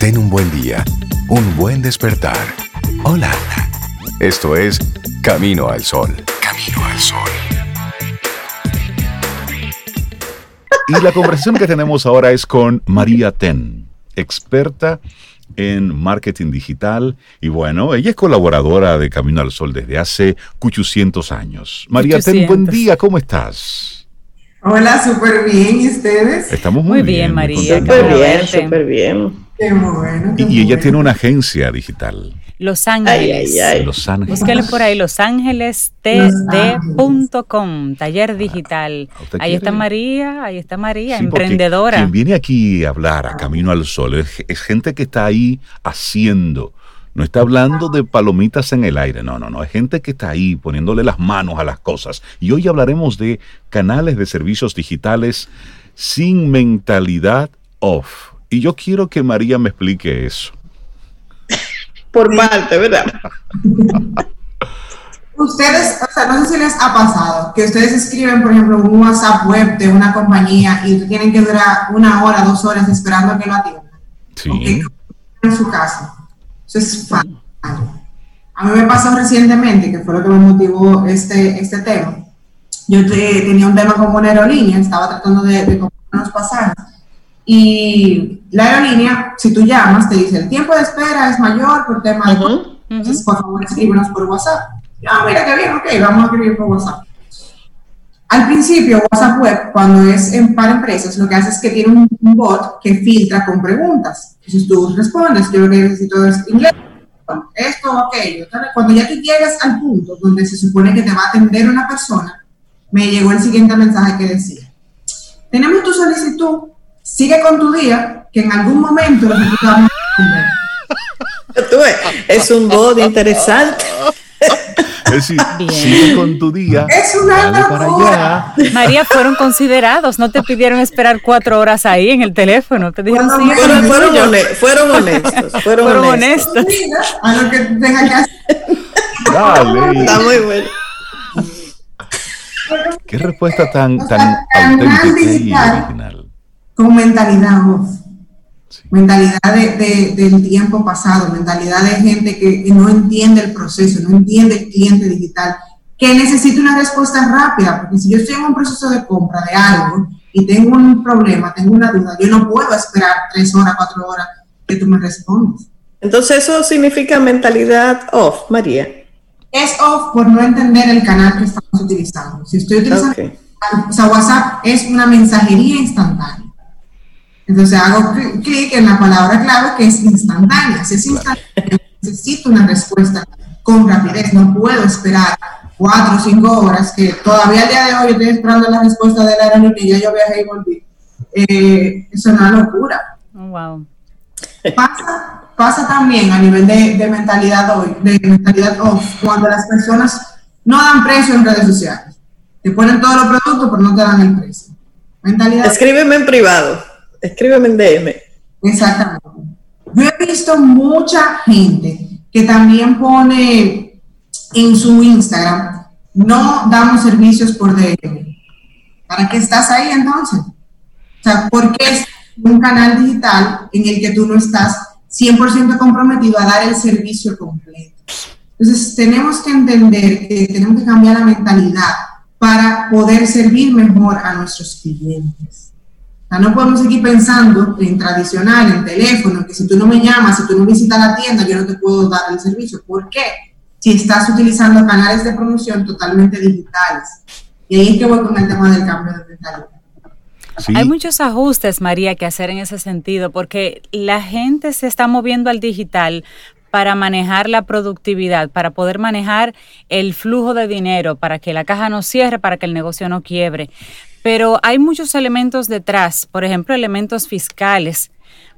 Ten un buen día, un buen despertar. Hola. Esto es Camino al Sol. Camino al Sol. Y la conversación que tenemos ahora es con María Ten, experta en marketing digital y bueno, ella es colaboradora de Camino al Sol desde hace 800 años. María Ten, buen día, ¿cómo estás? Hola, súper bien, ¿y ustedes? Estamos muy, muy bien, María. Súper bien, súper bien. Qué bueno. y, ella tiene una agencia digital. Los Ángeles. Los Ángeles. Búsquenle por ahí, losángelestd.com, taller digital. Ah, ahí está María, ahí está María, emprendedora. Quien viene aquí a hablar a Camino al Sol es, gente que está ahí haciendo. No está hablando de palomitas en el aire, no, no, no. Es gente que está ahí poniéndole las manos a las cosas. Y hoy hablaremos de canales de servicios digitales sin mentalidad off. Y yo quiero que María me explique eso por parte, ¿verdad? Ustedes, o sea, no sé si les ha pasado que ustedes escriben, por ejemplo, un WhatsApp web de una compañía y tienen que durar una hora, dos horas esperando a que lo atiendan. Sí. En su casa. Eso es fácil. A mí me pasó recientemente, que fue lo que me motivó este, este tema. Yo tenía un tema con una aerolínea, estaba tratando de, de comprar unos pasajes y la aerolínea, si tú llamas, te dice el tiempo de espera es mayor por tema de... Entonces, por favor, escríbenos por WhatsApp. Ah, mira qué bien, ok, vamos a escribir por WhatsApp. Al principio, WhatsApp Web, cuando es en, para empresas, lo que hace es que tiene un, bot que filtra con preguntas. Entonces tú respondes, yo lo que necesito es inglés, esto, aquello. Cuando ya tú llegas al punto donde se supone que te va a atender una persona, me llegó el siguiente mensaje que decía, tenemos tu solicitud sigue con tu día, que en algún momento Es un bot interesante. Es decir, sigue con tu día. Es una para allá. María, fueron considerados, no te pidieron esperar cuatro horas ahí en el teléfono. Te dijeron, sí, fueron, fueron, honestos, fueron honestos. Fueron, honestos. A lo que tenga que hacer. Dale. Está muy bueno. Qué respuesta tan, tan auténtica y original con mentalidad mentalidad de, del tiempo pasado, mentalidad de gente que, no entiende el proceso, no entiende el cliente digital, que necesita una respuesta rápida, porque si yo estoy en un proceso de compra de algo y tengo un problema, tengo una duda, yo no puedo esperar tres horas, cuatro horas que tú me respondas. Entonces eso significa mentalidad off, María. Es off por no entender el canal que estamos utilizando. Si estoy utilizando, o sea, WhatsApp es una mensajería instantánea. Entonces hago clic en la palabra clave que es instantánea. Si es instantánea, necesito una respuesta con rapidez. No puedo esperar cuatro o cinco horas, que todavía al día de hoy estoy esperando la respuesta de la aerolínea y ya yo viajé y volví. Eh, eso es una locura. Oh, wow. Pasa, pasa también a nivel de, de mentalidad hoy, de mentalidad off, cuando las personas no dan precio en redes sociales. Te ponen todos los productos, pero no te dan el precio. Mentalidad. Escríbeme en privado escríbeme en DM. Exactamente. Yo he visto mucha gente que también pone en su Instagram, no damos servicios por DM. ¿Para qué estás ahí entonces? O sea, porque es un canal digital en el que tú no estás 100% comprometido a dar el servicio completo. Entonces, tenemos que entender que tenemos que cambiar la mentalidad para poder servir mejor a nuestros clientes no podemos seguir pensando en tradicional, en teléfono, que si tú no me llamas, si tú no visitas la tienda, yo no te puedo dar el servicio. ¿Por qué? Si estás utilizando canales de promoción totalmente digitales. Y ahí es que voy con el tema del cambio de mentalidad. Hay muchos ajustes, María, que hacer en ese sentido, porque la gente se está moviendo al digital para manejar la productividad, para poder manejar el flujo de dinero, para que la caja no cierre, para que el negocio no quiebre. Pero hay muchos elementos detrás, por ejemplo, elementos fiscales,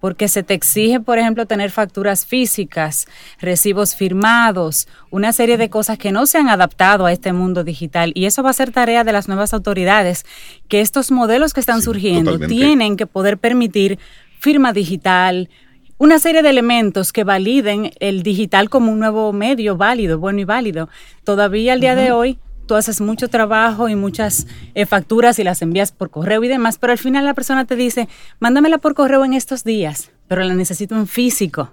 porque se te exige, por ejemplo, tener facturas físicas, recibos firmados, una serie de cosas que no se han adaptado a este mundo digital. Y eso va a ser tarea de las nuevas autoridades, que estos modelos que están surgiendo tienen que poder permitir firma digital, una serie de elementos que validen el digital como un nuevo medio válido, bueno y válido. Todavía al día de hoy tú haces mucho trabajo y muchas eh, facturas y las envías por correo y demás, pero al final la persona te dice, mándamela por correo en estos días. pero la necesito en físico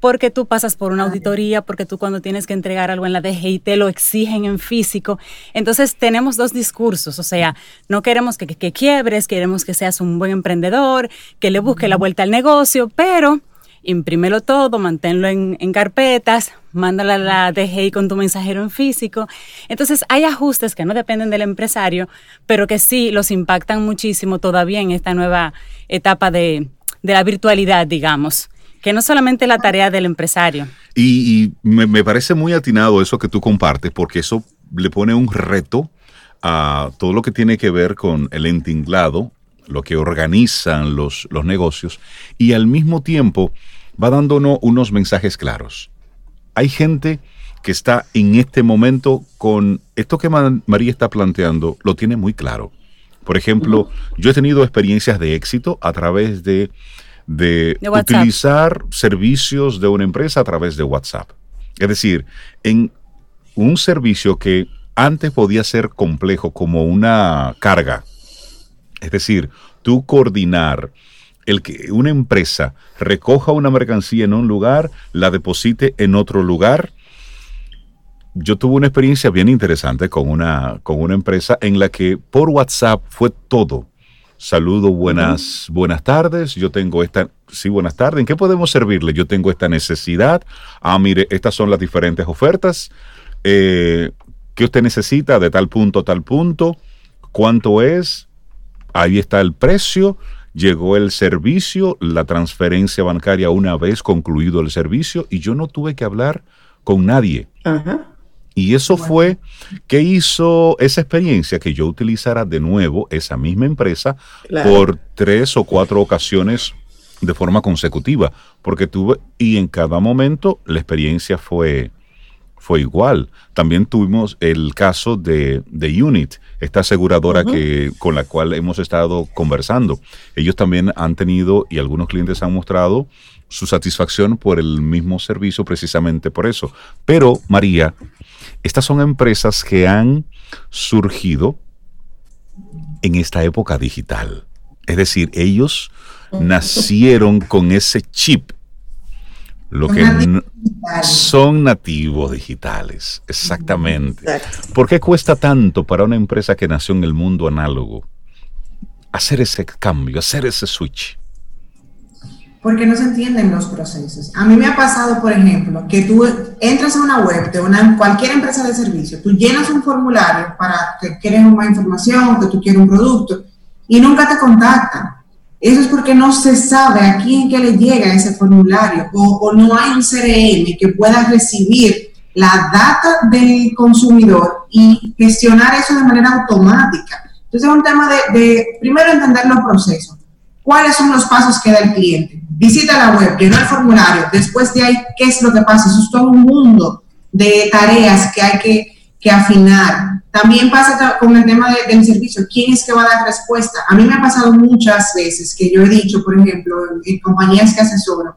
porque tú pasas por una auditoría, porque tú cuando tienes que entregar algo en la DGI te lo exigen en físico. Entonces tenemos dos discursos, o sea, no queremos que, quiebres, queremos que seas un buen emprendedor, que le busque la vuelta al negocio, pero imprímelo todo, manténlo en, carpetas, mándala a la DGI con tu mensajero en físico. Entonces hay ajustes que no dependen del empresario, pero que sí los impactan muchísimo todavía en esta nueva etapa de, la virtualidad, digamos que no solamente la tarea del empresario. Y, me, parece muy atinado eso que tú compartes, porque eso le pone un reto a todo lo que tiene que ver con el entinglado, lo que organizan los, los negocios, y al mismo tiempo va dándonos unos mensajes claros. Hay gente que está en este momento con esto que María está planteando, lo tiene muy claro. Por ejemplo, yo he tenido experiencias de éxito a través de de, utilizar servicios de una empresa a través de WhatsApp. Es decir, en un servicio que antes podía ser complejo como una carga, es decir, tú coordinar el que una empresa recoja una mercancía en un lugar, la deposite en otro lugar. Yo tuve una experiencia bien interesante con una, con una empresa en la que por WhatsApp fue todo. Saludo, buenas, buenas tardes. Yo tengo esta, sí, buenas tardes. ¿En qué podemos servirle? Yo tengo esta necesidad. Ah, mire, estas son las diferentes ofertas. Eh, ¿Qué usted necesita de tal punto a tal punto? ¿Cuánto es? Ahí está el precio. Llegó el servicio, la transferencia bancaria una vez concluido el servicio y yo no tuve que hablar con nadie. Ajá. Y eso fue que hizo esa experiencia que yo utilizara de nuevo esa misma empresa por tres o cuatro ocasiones de forma consecutiva, porque tuve, y en cada momento la experiencia fue, fue igual. También tuvimos el caso de, de Unit, esta aseguradora que, con la cual hemos estado conversando. Ellos también han tenido, y algunos clientes han mostrado, su satisfacción por el mismo servicio precisamente por eso. Pero, María, estas son empresas que han surgido en esta época digital. Es decir, ellos nacieron con ese chip. Lo que son nativos digitales, exactamente. ¿Por qué cuesta tanto para una empresa que nació en el mundo análogo hacer ese cambio, hacer ese switch? porque no se entienden los procesos. A mí me ha pasado, por ejemplo, que tú entras a una web de una, cualquier empresa de servicio, tú llenas un formulario para que quieres más información, que tú quieres un producto, y nunca te contactan. Eso es porque no se sabe a quién que le llega ese formulario o, no hay un CRM que pueda recibir la data del consumidor y gestionar eso de manera automática. Entonces es un tema de, de primero entender los procesos. ¿Cuáles son los pasos que da el cliente? visita la web, llena el formulario, después de ahí, ¿qué es lo que pasa? Eso es todo un mundo de tareas que hay que, afinar. También pasa con el tema del servicio, ¿quién es que va a dar respuesta? A mí me ha pasado muchas veces que yo he dicho, por ejemplo, en, compañías que asesoran,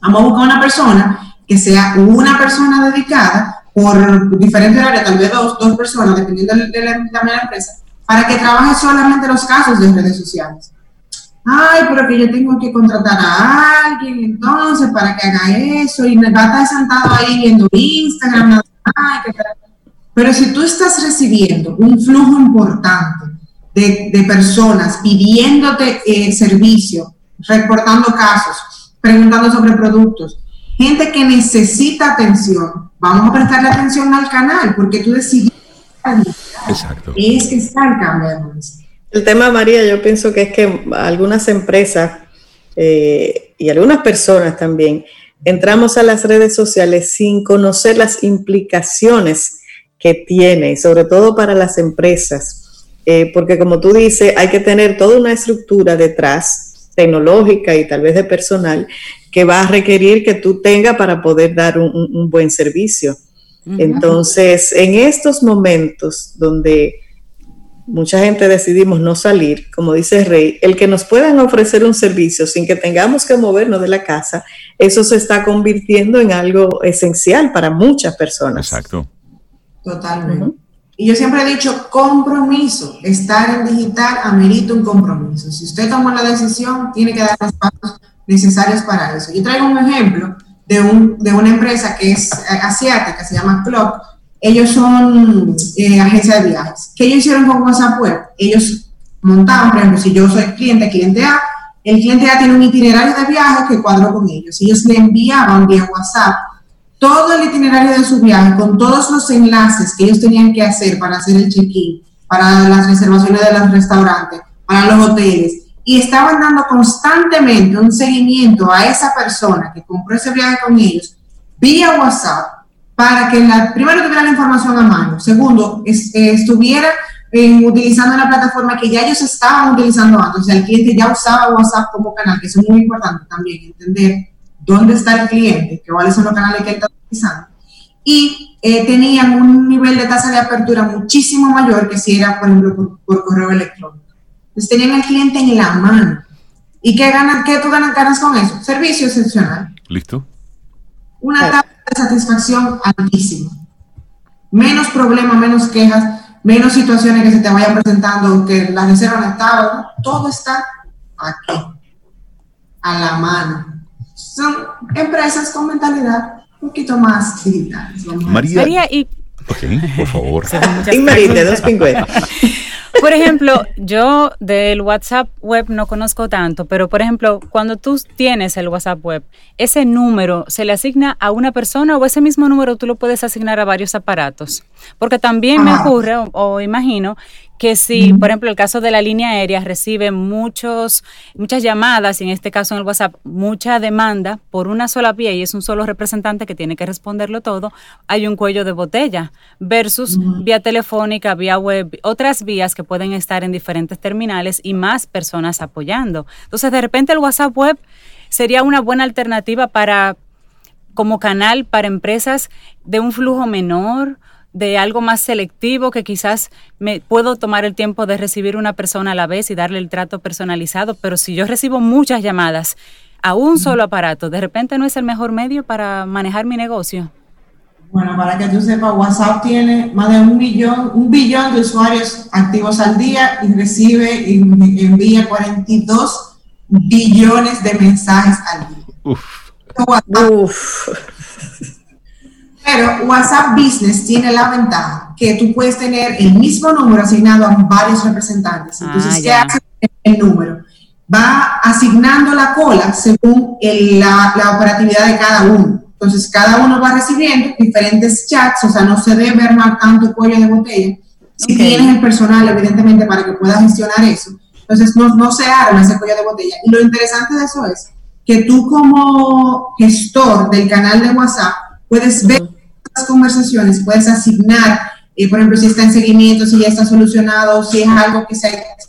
vamos a buscar una persona que sea una persona dedicada por diferentes áreas, tal vez dos, dos personas, dependiendo de de la empresa, para que trabaje solamente los casos de redes sociales ay, pero que yo tengo que contratar a alguien entonces para que haga eso y me va a estar sentado ahí viendo Instagram. Pero si tú estás recibiendo un flujo importante de, personas pidiéndote eh, servicio, reportando casos, preguntando sobre productos, gente que necesita atención, vamos a prestarle atención al canal porque tú decides. Exacto. Es que está el cambio de el tema, María, yo pienso que es que algunas empresas eh, y algunas personas también entramos a las redes sociales sin conocer las implicaciones que tiene, sobre todo para las empresas, eh, porque como tú dices, hay que tener toda una estructura detrás, tecnológica y tal vez de personal, que va a requerir que tú tengas para poder dar un, buen servicio. Entonces, en estos momentos donde mucha gente decidimos no salir, como dice Rey, el que nos puedan ofrecer un servicio sin que tengamos que movernos de la casa, eso se está convirtiendo en algo esencial para muchas personas. Exacto. Totalmente. Y yo siempre he dicho, compromiso, estar en digital amerita un compromiso. Si usted toma la decisión, tiene que dar los pasos necesarios para eso. Yo traigo un ejemplo de, un, de una empresa que es eh, asiática, se llama Clock. Ellos son eh, agencia de viajes. ¿Qué ellos hicieron con WhatsApp Web? Ellos montaban, por ejemplo, si yo soy cliente, cliente A, el cliente A tiene un itinerario de viaje que cuadro con ellos. Ellos le enviaban vía WhatsApp todo el itinerario de su viaje con todos los enlaces que ellos tenían que hacer para hacer el check-in, para las reservaciones de los restaurantes, para los hoteles. Y estaban dando constantemente un seguimiento a esa persona que compró ese viaje con ellos vía WhatsApp para que la, primero tuviera la información a mano, segundo, eh, estuviera eh, utilizando una plataforma que ya ellos estaban utilizando antes, o sea, el cliente ya usaba WhatsApp como canal, que eso es muy importante también, entender dónde está el cliente, que cuáles son los canales que está utilizando. Y eh, tenían un nivel de tasa de apertura muchísimo mayor que si era, por ejemplo, por, correo electrónico. Entonces tenían al cliente en la mano. ¿Y qué, ganas, qué tú ganas, ganas con eso? Servicio excepcional. Listo. Una tasa de satisfacción altísima. Menos problemas, menos quejas, menos situaciones que se te vayan presentando, que la reserva no estaba, todo está aquí, a la mano son empresas con mentalidad un poquito más digital. María, y... por favor. Por ejemplo, yo del WhatsApp web no conozco tanto, pero por ejemplo, cuando tú tienes el WhatsApp web, ¿ese número se le asigna a una persona o ese mismo número tú lo puedes asignar a varios aparatos? Porque también me ocurre, o imagino, que si, por ejemplo, el caso de la línea aérea recibe muchos, muchas llamadas, y en este caso en el WhatsApp, mucha demanda por una sola vía y es un solo representante que tiene que responderlo todo, hay un cuello de botella versus vía telefónica, vía web, otras vías que pueden estar en diferentes terminales y más personas apoyando. Entonces, de repente el WhatsApp web sería una buena alternativa para como canal para empresas de un flujo menor de algo más selectivo que quizás me puedo tomar el tiempo de recibir una persona a la vez y darle el trato personalizado, pero si yo recibo muchas llamadas a un solo aparato, de repente no es el mejor medio para manejar mi negocio. Bueno, para que tú sepas, WhatsApp tiene más de un millón, un billón de usuarios activos al día y recibe y envía 42 billones de mensajes al día. Uf. Uf. Pero WhatsApp Business tiene la ventaja que tú puedes tener el mismo número asignado a varios representantes. Entonces, ah, ¿qué hace el número? Va asignando la cola según la, operatividad de cada uno. Entonces, cada uno va recibiendo diferentes chats, o sea, no se debe armar tanto cuello de botella. Si tienes el personal, evidentemente, para que puedas gestionar eso. Entonces, no, no se arma ese cuello de botella. Y lo interesante de eso es que tú como gestor del canal de WhatsApp puedes ver conversaciones puedes asignar, eh, por ejemplo, si está en seguimiento, si ya está solucionado, si es algo que se,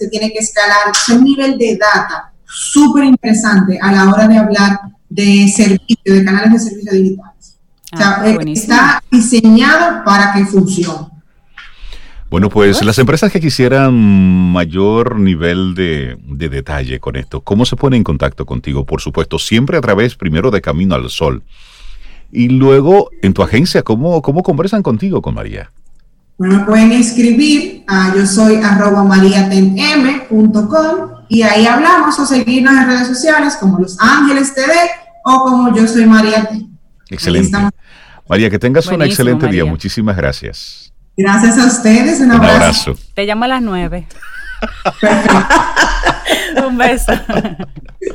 tiene que escalar. Es un nivel de data súper interesante a la hora de hablar de servicio, de canales de servicio digitales. Ah, eh, está diseñado para que funcione. Bueno, pues las empresas que quisieran mayor nivel de, de, detalle con esto, ¿cómo se pone en contacto contigo? Por supuesto, siempre a través primero de Camino al Sol. Y luego, en tu agencia, ¿cómo, cómo conversan contigo con María? Bueno, pueden escribir a yo soy arroba mariatenm.com y ahí hablamos o seguirnos en redes sociales como Los Ángeles TV o como yo soy María Excelente. María, que tengas un excelente día. Muchísimas gracias. Gracias a ustedes. Un abrazo. Un abrazo. Te llamo a las nueve. un beso.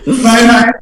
Bye, bye.